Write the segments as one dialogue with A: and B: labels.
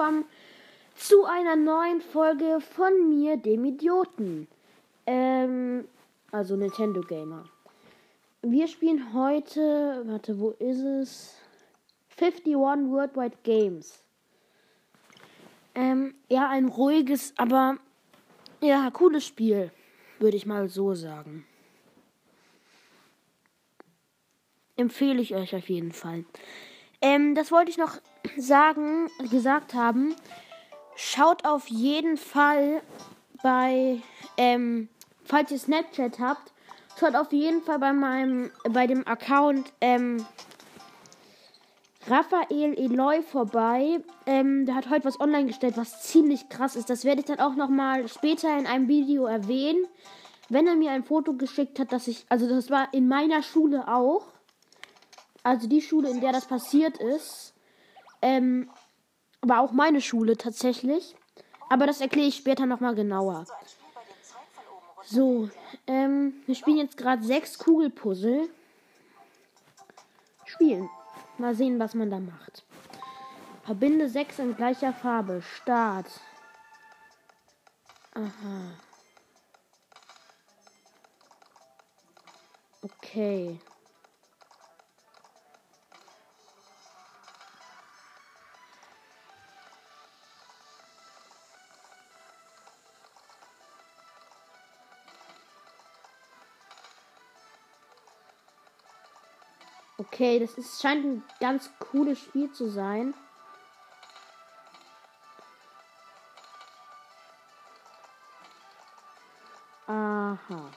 A: Willkommen zu einer neuen Folge von mir, dem Idioten. Ähm, also Nintendo Gamer. Wir spielen heute, warte, wo ist es? 51 Worldwide Games. Ähm, ja, ein ruhiges, aber ja, cooles Spiel, würde ich mal so sagen. Empfehle ich euch auf jeden Fall. Ähm, das wollte ich noch sagen, gesagt haben. Schaut auf jeden Fall bei, ähm, falls ihr Snapchat habt, schaut auf jeden Fall bei meinem, bei dem Account, ähm, Raphael Eloy vorbei. Ähm, der hat heute was online gestellt, was ziemlich krass ist. Das werde ich dann auch nochmal später in einem Video erwähnen. Wenn er mir ein Foto geschickt hat, dass ich, also das war in meiner Schule auch. Also die Schule, in der das passiert ist, ähm, war auch meine Schule tatsächlich. Aber das erkläre ich später nochmal genauer. So, ähm, wir spielen jetzt gerade sechs Kugelpuzzle. Spielen. Mal sehen, was man da macht. Verbinde sechs in gleicher Farbe. Start. Aha. Okay. Okay, das ist, scheint ein ganz cooles Spiel zu sein. Aha.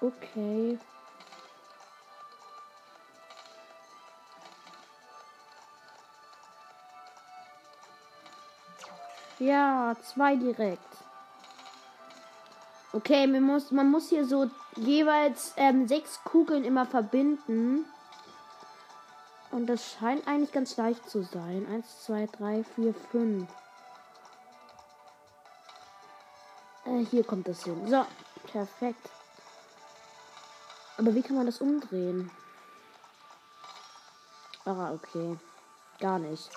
A: Okay. Ja, zwei direkt. Okay, man muss, man muss hier so jeweils ähm, sechs Kugeln immer verbinden. Und das scheint eigentlich ganz leicht zu sein. Eins, zwei, drei, vier, fünf. Äh, hier kommt das hin. So, perfekt. Aber wie kann man das umdrehen? Ah, okay. Gar nicht.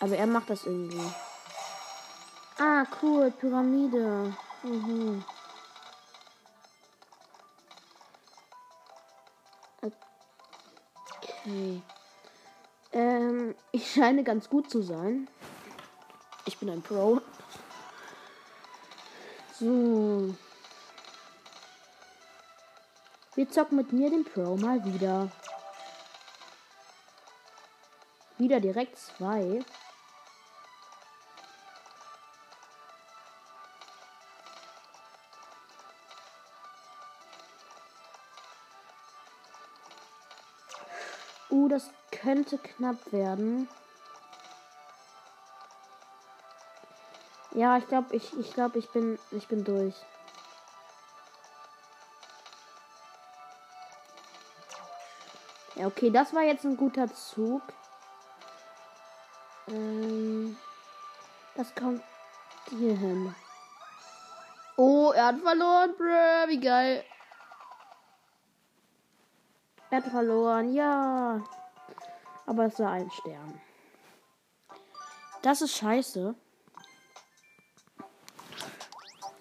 A: Aber er macht das irgendwie. Ah, cool. Pyramide. Mhm. Okay. Ähm, ich scheine ganz gut zu sein. Ich bin ein Pro. So. Wir zocken mit mir den Pro mal wieder. Wieder direkt zwei. Könnte knapp werden. Ja, ich glaube, ich, ich glaube, ich bin, ich bin durch. Ja, okay, das war jetzt ein guter Zug. Ähm, das kommt hier hin. Oh, er hat verloren, bruh, wie geil. Er hat verloren, ja. Aber es war ein Stern. Das ist scheiße.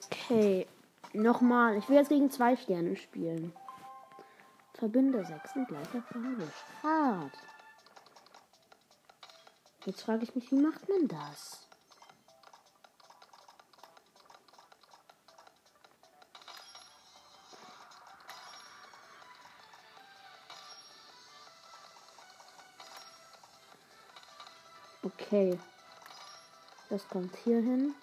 A: Okay. Nochmal. Ich will jetzt gegen zwei Sterne spielen. Verbinde sechs in gleicher Farbe. Hart. Jetzt frage ich mich, wie macht man das? Okay. Das kommt hier hin.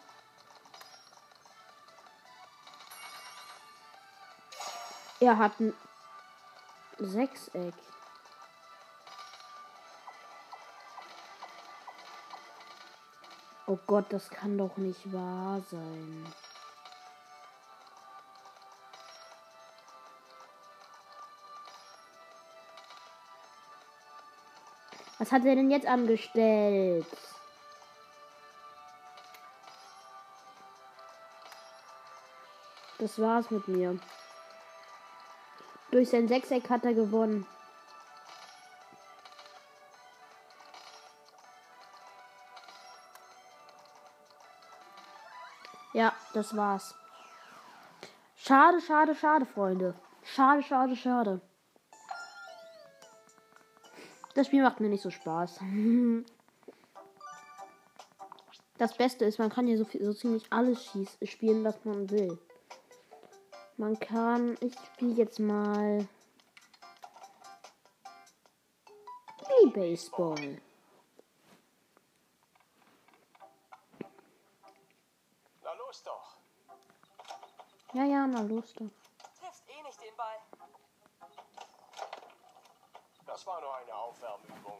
A: Er hat ein Sechseck. Oh Gott, das kann doch nicht wahr sein. Was hat er denn jetzt angestellt? Das war's mit mir. Durch sein Sechseck hat er gewonnen. Ja, das war's. Schade, schade, schade, Freunde. Schade, schade, schade. Das Spiel macht mir nicht so Spaß. Das Beste ist, man kann hier so, viel, so ziemlich alles schieß, spielen, was man will. Man kann, ich spiele jetzt mal wie Baseball.
B: Na los doch.
A: Ja, ja, na los doch.
C: Trifft eh nicht den Ball.
B: Das war nur eine Aufwärmübung.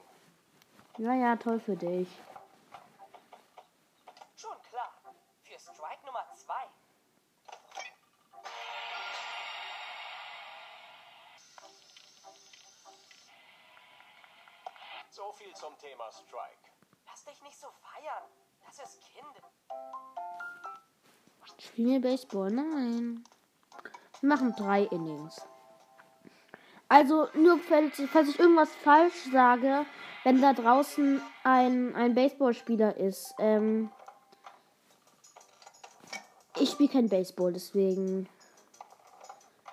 A: Ja, ja, toll für dich.
C: Schon klar. Für Strike Nummer 2.
B: So viel zum Thema Strike.
C: Lass dich nicht so feiern. Das ist Kind.
A: Spielen wir Baseball? Nein. Wir machen drei Innings. Also, nur falls, ich irgendwas falsch sage, wenn da draußen ein, ein Baseballspieler ist. Ähm, ich spiele kein Baseball, deswegen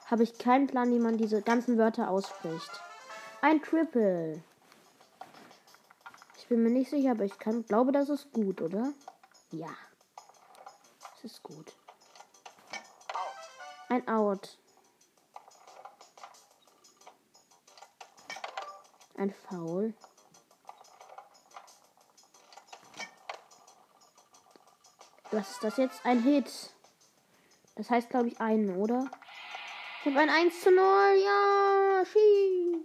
A: habe ich keinen Plan, wie man diese ganzen Wörter ausspricht. Ein Triple. Ich bin mir nicht sicher, aber ich kann, glaube, das ist gut, oder? Ja. Das ist gut. Ein Out. Ein Foul. Was ist das jetzt? Ein Hit. Das heißt, glaube ich, einen, oder? Ich habe ein 1 zu 0. Ja, schie.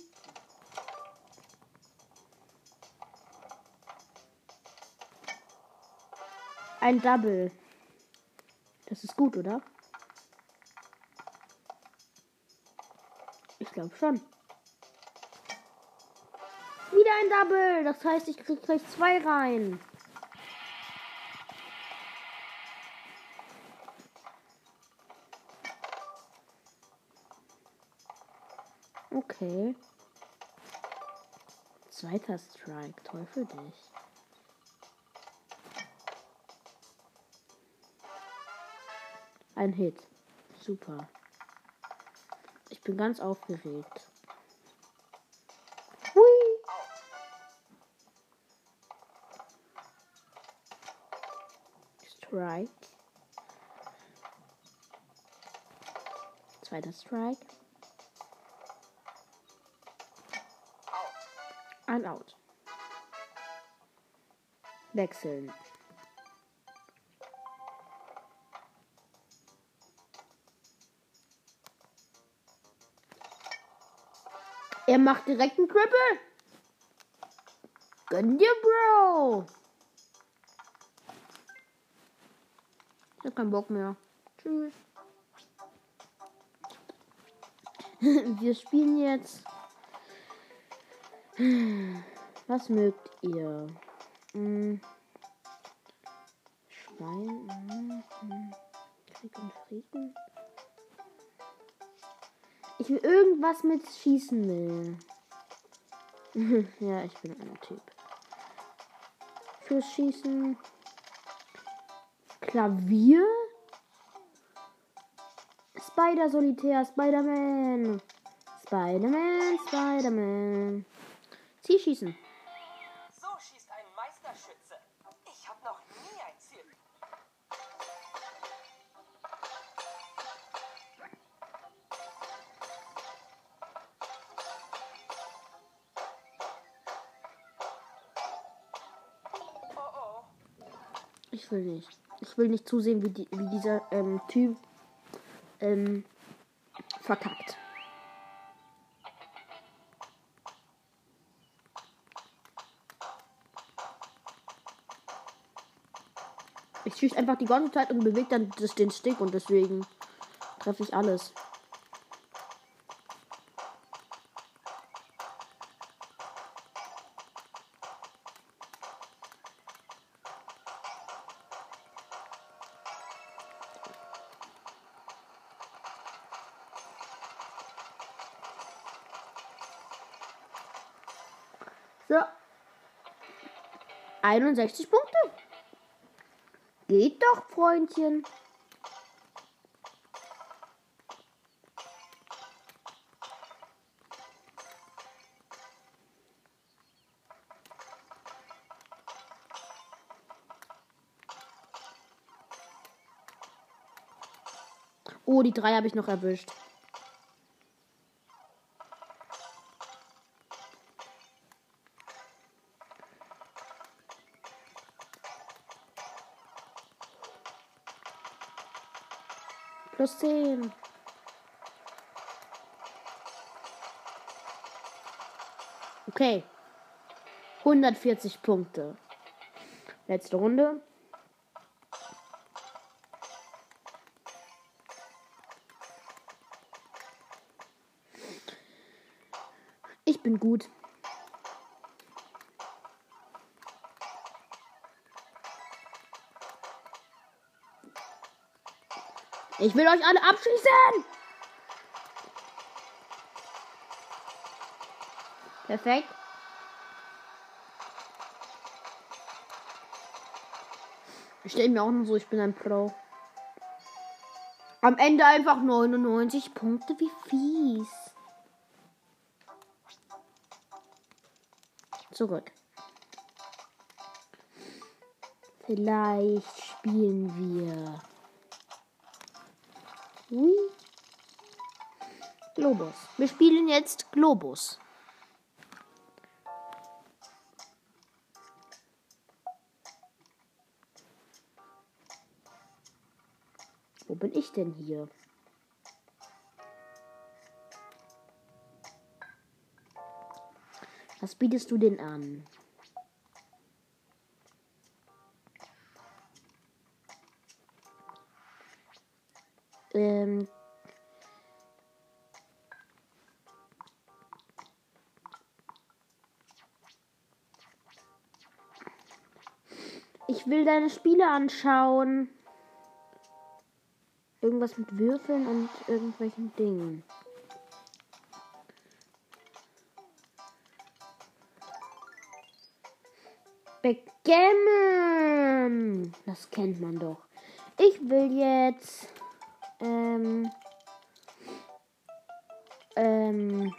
A: Ein Double. Das ist gut, oder? Ich glaube schon. Wieder ein Double. Das heißt, ich krieg gleich zwei rein. Okay. Zweiter Strike. Für dich. Ein Hit. Super. Ich bin ganz aufgeregt. Strike. Zweiter Strike. Ein Out. Wechseln. Er macht direkt einen Triple. Gönn dir, Bro. Ich hab keinen Bock mehr. Tschüss. Wir spielen jetzt. Was mögt ihr? Hm. Schwein. hm, hm. Krieg und Frieden. Ich will irgendwas mit Schießen will. ja, ich bin ein Typ. Fürs Schießen. Klavier? Spider Solitär, Spider-Man. Spider-Man, Spider-Man. Ziel schießen.
C: So schießt ein Meisterschütze. Ich habe noch nie ein Ziel. Oh oh.
A: Ich will nicht. Ich will nicht zusehen, wie, die, wie dieser ähm, Typ ähm, verkackt. Ich schieße einfach die ganze Zeit und bewege dann das, den Stick und deswegen treffe ich alles. 61 Punkte. Geht doch, Freundchen. Oh, die drei habe ich noch erwischt. Okay. 140 Punkte. Letzte Runde. Ich bin gut. Ich will euch alle abschießen. Perfekt. Ich stelle mir auch nur so, ich bin ein Pro. Am Ende einfach 99 Punkte, wie fies. Zurück. Vielleicht spielen wir. Hui. Globus. Wir spielen jetzt Globus. Bin ich denn hier? Was bietest du denn an? Ähm. Ich will deine Spiele anschauen. Irgendwas mit Würfeln und irgendwelchen Dingen. Backgammon. Das kennt man doch. Ich will jetzt ähm, ähm,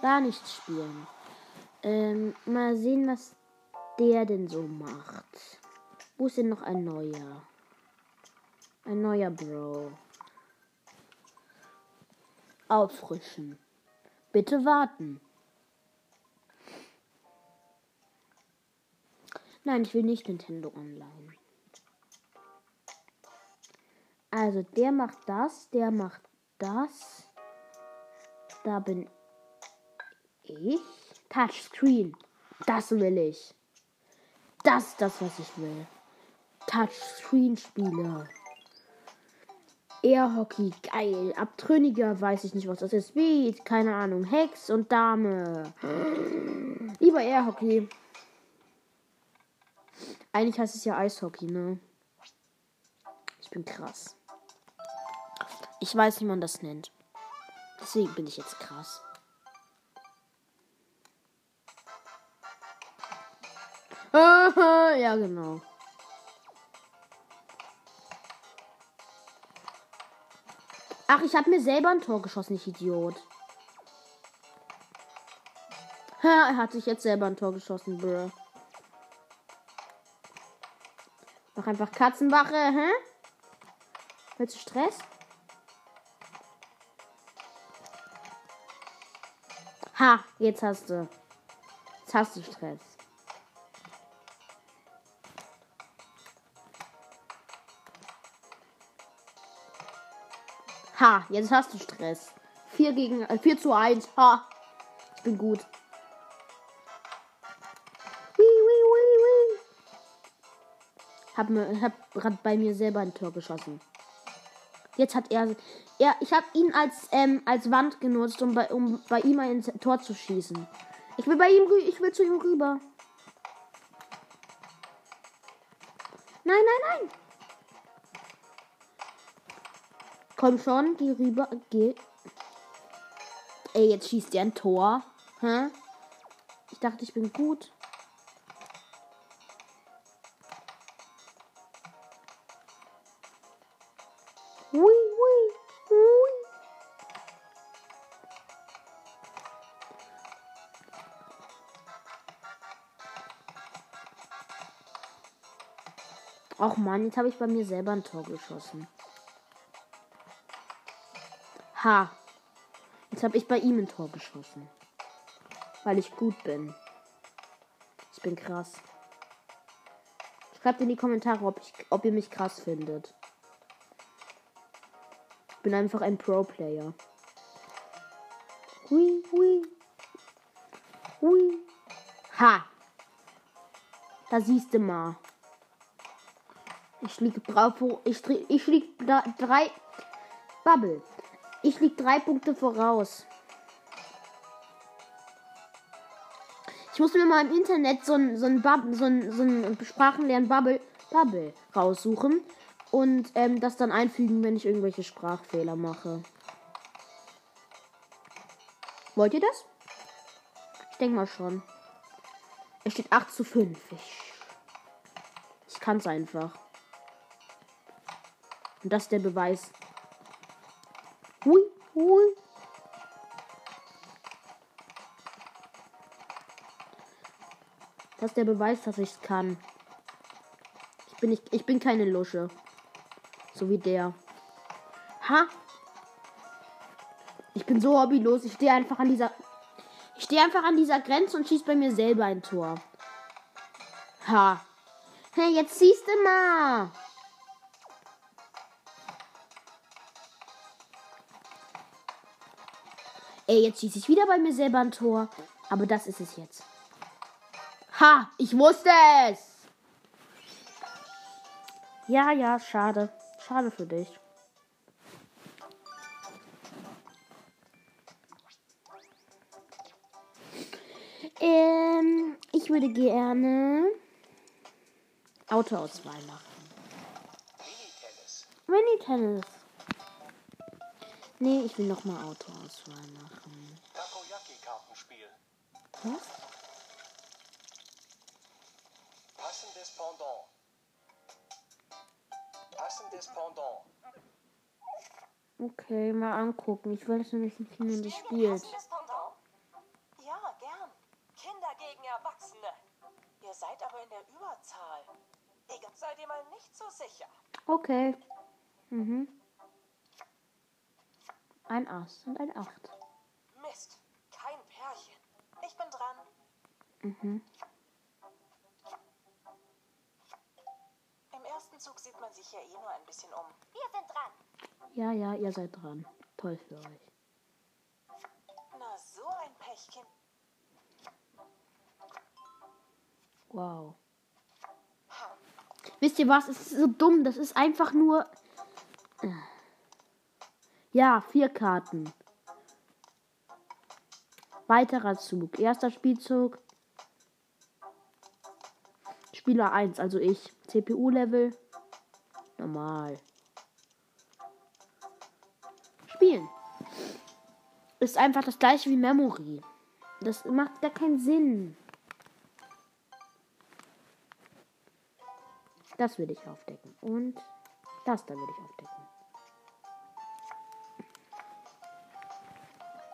A: gar nichts spielen. Ähm, mal sehen, was der denn so macht. Wo ist denn noch ein neuer? Ein neuer Bro. Auffrischen. Bitte warten. Nein, ich will nicht Nintendo Online. Also, der macht das, der macht das. Da bin ich. Touchscreen. Das will ich. Das ist das, was ich will. Touchscreen-Spiele. Air-Hockey, geil. Abtrünniger, weiß ich nicht, was das ist. Speed, keine Ahnung. Hex und Dame. Lieber Air-Hockey. Eigentlich heißt es ja Eishockey, ne? Ich bin krass. Ich weiß, wie man das nennt. Deswegen bin ich jetzt krass. ja, genau. Ach, ich habe mir selber ein Tor geschossen, ich Idiot. Ha, er hat sich jetzt selber ein Tor geschossen, bruh. Mach einfach Katzenwache, hä? Willst du Stress? Ha, jetzt hast du. Jetzt hast du Stress. Ha, jetzt hast du Stress. 4 gegen äh, 4 zu 1. Ha. Ich bin gut. Wii, wii, wii, wii. Hab, hab grad bei mir selber ein Tor geschossen. Jetzt hat er. er ich habe ihn als, ähm, als Wand genutzt, um bei, um bei ihm ein Tor zu schießen. Ich will bei ihm ich will zu ihm rüber. Nein, nein, nein. Komm schon, geh rüber. Geh. Ey, jetzt schießt er ein Tor. Hä? Ich dachte, ich bin gut. Hui, hui, hui. Och man, jetzt habe ich bei mir selber ein Tor geschossen. Ha. Jetzt habe ich bei ihm ein Tor geschossen. Weil ich gut bin. Ich bin krass. Schreibt in die Kommentare, ob, ich, ob ihr mich krass findet. Ich bin einfach ein Pro-Player. Hui, hui. Hui. Ha. Da siehst du mal. Ich liege drauf. Ich, ich lieg da drei. Bubble. Ich lieg drei Punkte voraus. Ich muss mir mal im Internet so ein, so ein, so so Sprachenlernen Bubble, Bubble raussuchen und ähm, das dann einfügen, wenn ich irgendwelche Sprachfehler mache. Wollt ihr das? Ich denke mal schon. Es steht 8 zu 5. Ich, ich kann es einfach. Und das ist der Beweis. Hui, hui. Das ist der Beweis, dass ich es kann. Ich bin, nicht, ich bin keine Lusche. So wie der. Ha? Ich bin so hobbylos. Ich stehe einfach an dieser. Ich stehe einfach an dieser Grenze und schieße bei mir selber ein Tor. Ha. Hey, jetzt siehst du mal. Ey, jetzt schieße ich wieder bei mir selber ein Tor. Aber das ist es jetzt. Ha, ich wusste es. Ja, ja, schade. Schade für dich. Ähm, ich würde gerne Autoauswahl machen.
B: Mini-Tennis.
A: Nee, ich will nochmal Autoauswahl machen.
B: Takoyaki-Kartenspiel.
A: Was?
B: Passendes Pendant. Passendes Pendant.
A: Okay, mal angucken. Ich will das nämlich nicht, wie man das spielt.
C: Passendes Pendant? Ja, gern. Kinder gegen Erwachsene. Ihr seid aber in der Überzahl. Seid ihr mal nicht so sicher.
A: Okay. Mhm. Ein Ass und ein Acht.
C: Mist, kein Pärchen. Ich bin dran.
A: Mhm.
C: Im ersten Zug sieht man sich ja eh nur ein bisschen um. Wir sind dran.
A: Ja, ja, ihr seid dran. Toll für euch.
C: Na, so ein Pechchen.
A: Wow. Wisst ihr was? Es ist so dumm. Das ist einfach nur. Äh. Ja, vier Karten. Weiterer Zug. Erster Spielzug. Spieler 1, also ich. CPU-Level. Normal. Spielen. Ist einfach das gleiche wie Memory. Das macht gar keinen Sinn. Das will ich aufdecken. Und das da will ich aufdecken.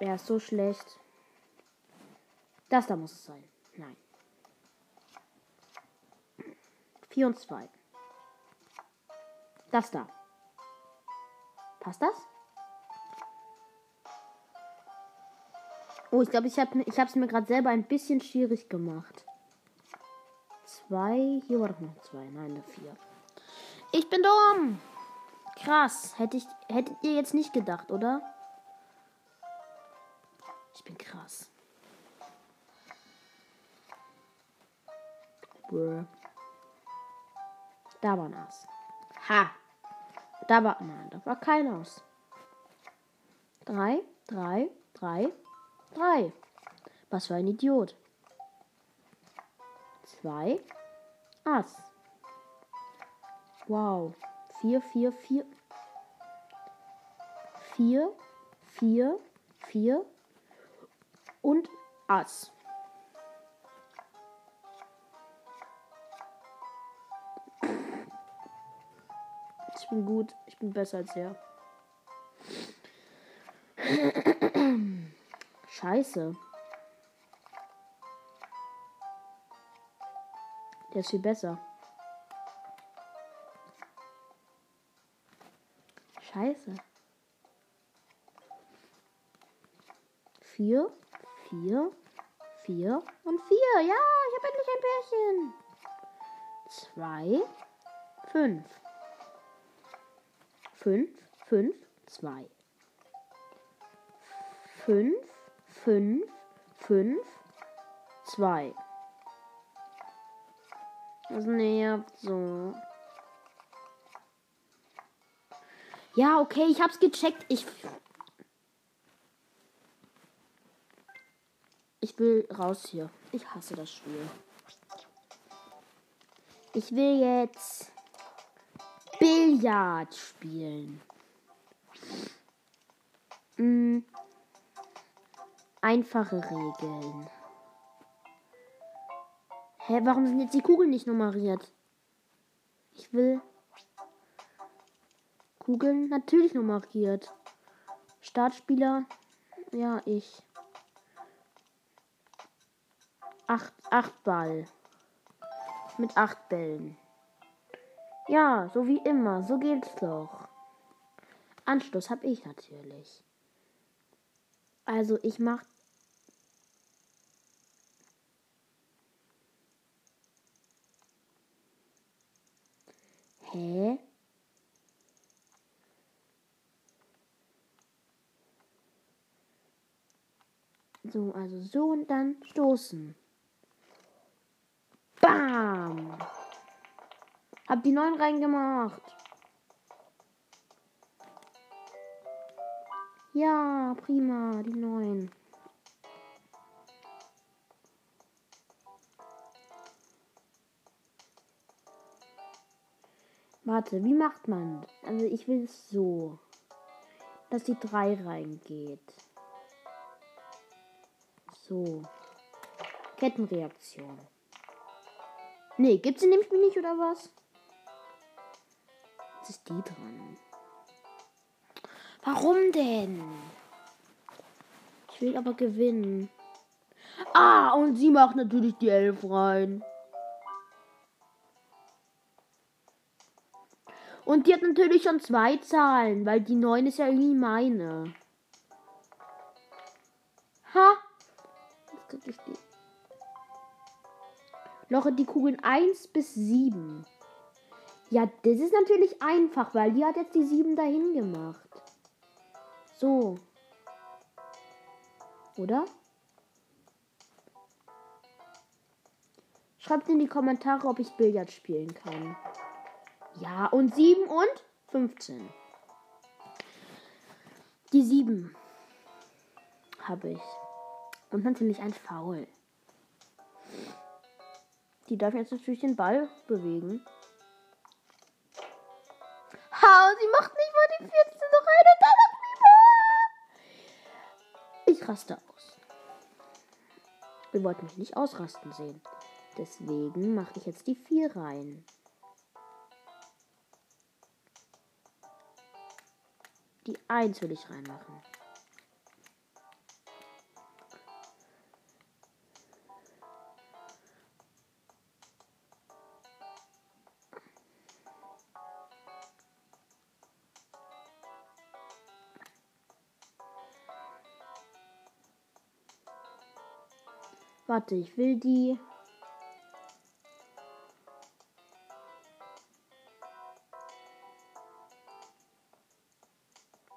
A: Er ist so schlecht. Das da muss es sein. Nein. 4 und 2. Das da. Passt das? Oh, ich glaube, ich habe ich es mir gerade selber ein bisschen schwierig gemacht. Zwei. Hier war doch noch zwei. Nein, da vier. Ich bin dumm. Krass. Hätte ich, hättet ihr jetzt nicht gedacht, oder? Ich bin krass. Da war ein Ass. Ha. Da war. Nein, da war kein Ass. Drei, drei, drei, drei. Was für ein Idiot. Zwei. Ass. Wow. Vier, vier, vier. Vier, vier, vier. Und Ass. Ich bin gut. Ich bin besser als er. Scheiße. Der ist viel besser. Scheiße. Vier, vier, vier und vier. Ja, ich habe endlich ein Pärchen. Zwei, fünf. Fünf, fünf, zwei. Fünf, fünf, fünf, zwei. Das nervt so. Ja, okay, ich hab's gecheckt. Ich. Ich will raus hier. Ich hasse das Spiel. Ich will jetzt Billard spielen. Hm. Einfache Regeln. Hä, warum sind jetzt die Kugeln nicht nummeriert? Ich will Kugeln natürlich nummeriert. Startspieler, ja, ich. Acht, acht Ball. Mit acht Bällen. Ja, so wie immer, so geht's doch. Anschluss habe ich natürlich. Also ich mach Hä? So, also so und dann stoßen. Bam! Hab die neun reingemacht. Ja, prima, die neun. Warte, wie macht man? Also ich will es so, dass die drei reingeht. So. Kettenreaktion. Nee, gibt sie nämlich nicht oder was? Jetzt ist die dran. Warum denn? Ich will aber gewinnen. Ah, und sie macht natürlich die Elf rein. Und die hat natürlich schon zwei Zahlen, weil die 9 ist ja irgendwie meine. Ha! Jetzt krieg ich die. Loche die Kugeln 1 bis 7. Ja, das ist natürlich einfach, weil die hat jetzt die 7 dahin gemacht. So. Oder? Schreibt in die Kommentare, ob ich Billard spielen kann. Ja, und 7 und 15. Die 7 habe ich. Und natürlich ein Foul. Die darf jetzt natürlich den Ball bewegen. Ha, sie macht nicht mal die 14 noch rein und dann lieber. Ich raste aus. Ihr wollt mich nicht ausrasten sehen. Deswegen mache ich jetzt die 4 rein. Die 1 will ich reinmachen. Warte, ich will die.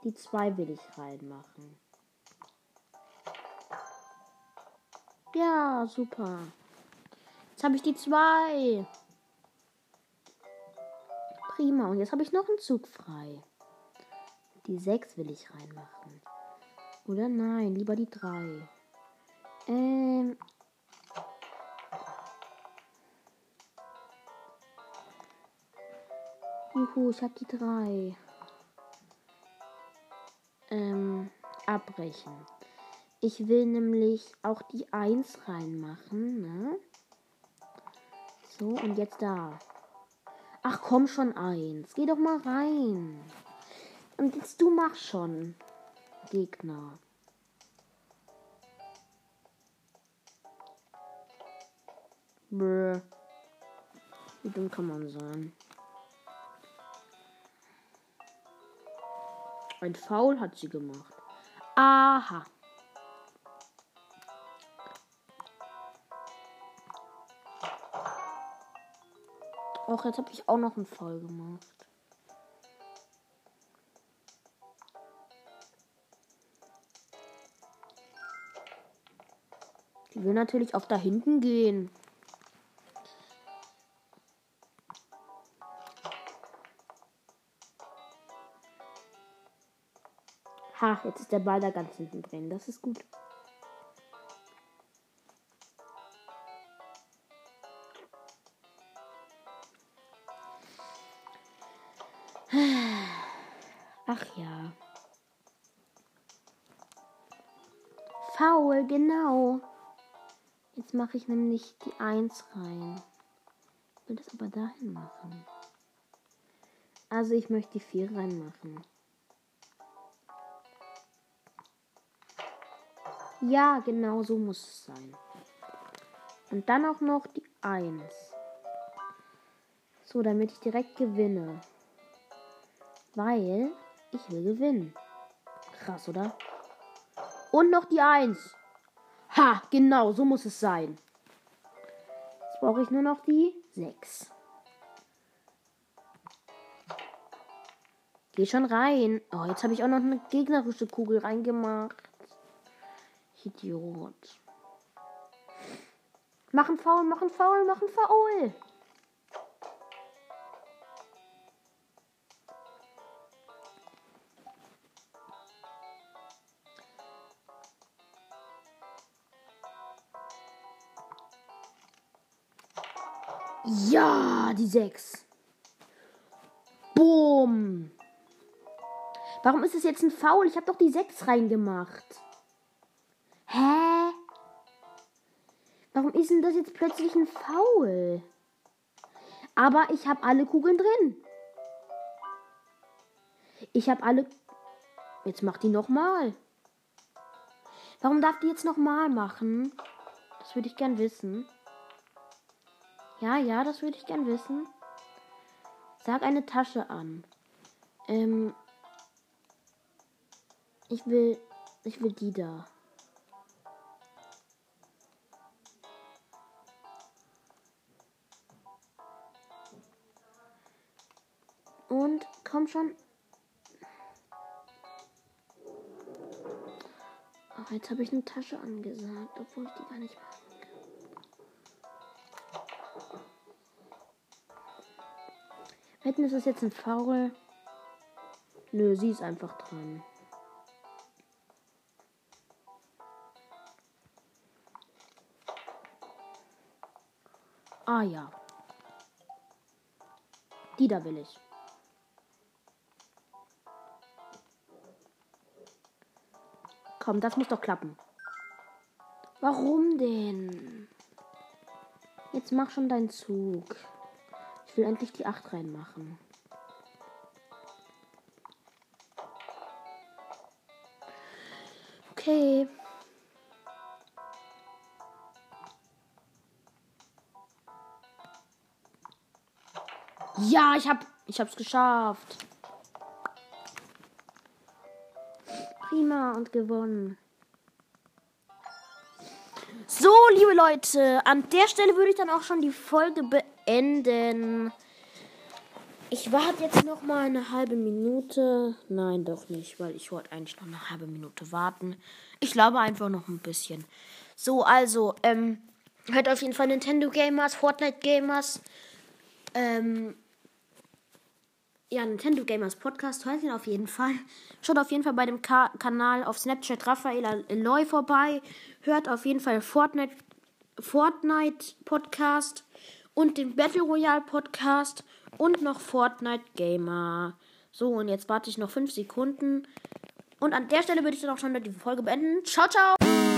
A: Die zwei will ich reinmachen. Ja, super. Jetzt habe ich die zwei. Prima. Und jetzt habe ich noch einen Zug frei. Die sechs will ich reinmachen. Oder nein, lieber die drei. Ähm. Juhu, ich habe die drei. Ähm, abbrechen. Ich will nämlich auch die 1 reinmachen, ne? So, und jetzt da. Ach komm schon eins. Geh doch mal rein. Und jetzt du mach schon. Gegner. Brr. Wie dumm kann man sein? Ein Foul hat sie gemacht. Aha. Auch jetzt habe ich auch noch einen Foul gemacht. Die will natürlich auch da hinten gehen. Ha, jetzt ist der Ball da ganz hinten drin. Das ist gut. Ach ja. Faul, genau. Jetzt mache ich nämlich die 1 rein. Ich will das aber dahin machen. Also ich möchte die 4 reinmachen. Ja, genau so muss es sein. Und dann auch noch die 1. So, damit ich direkt gewinne. Weil ich will gewinnen. Krass, oder? Und noch die 1. Ha, genau, so muss es sein. Jetzt brauche ich nur noch die 6. Geh schon rein. Oh, jetzt habe ich auch noch eine gegnerische Kugel reingemacht. Idiot. Machen faul, machen faul, machen faul. Ja, die 6. Boom. Warum ist es jetzt ein Foul? Ich habe doch die 6 reingemacht. Denn das jetzt plötzlich ein Foul? Aber ich habe alle Kugeln drin. Ich habe alle. Jetzt macht die nochmal. Warum darf die jetzt nochmal machen? Das würde ich gern wissen. Ja, ja, das würde ich gern wissen. Sag eine Tasche an. Ähm. Ich will. Ich will die da. Komm schon. Ach, jetzt habe ich eine Tasche angesagt, obwohl ich die gar nicht kann. Wetten, ist das jetzt ein Foul? Nö, sie ist einfach dran. Ah ja. Die da will ich. Komm, das muss doch klappen. Warum denn? Jetzt mach schon deinen Zug. Ich will endlich die 8 reinmachen. Okay. Ja, ich hab, ich hab's geschafft. Prima und gewonnen. So, liebe Leute, an der Stelle würde ich dann auch schon die Folge beenden. Ich warte jetzt noch mal eine halbe Minute. Nein, doch nicht, weil ich wollte eigentlich noch eine halbe Minute warten. Ich glaube einfach noch ein bisschen. So, also, ähm, hört auf jeden Fall Nintendo Gamers, Fortnite Gamers, ähm, ja, Nintendo Gamers Podcast. Hört ihn auf jeden Fall. Schaut auf jeden Fall bei dem Ka Kanal auf Snapchat Raphael Eloy vorbei. Hört auf jeden Fall Fortnite, Fortnite Podcast und den Battle Royale Podcast und noch Fortnite Gamer. So, und jetzt warte ich noch 5 Sekunden. Und an der Stelle würde ich dann auch schon die Folge beenden. Ciao, ciao!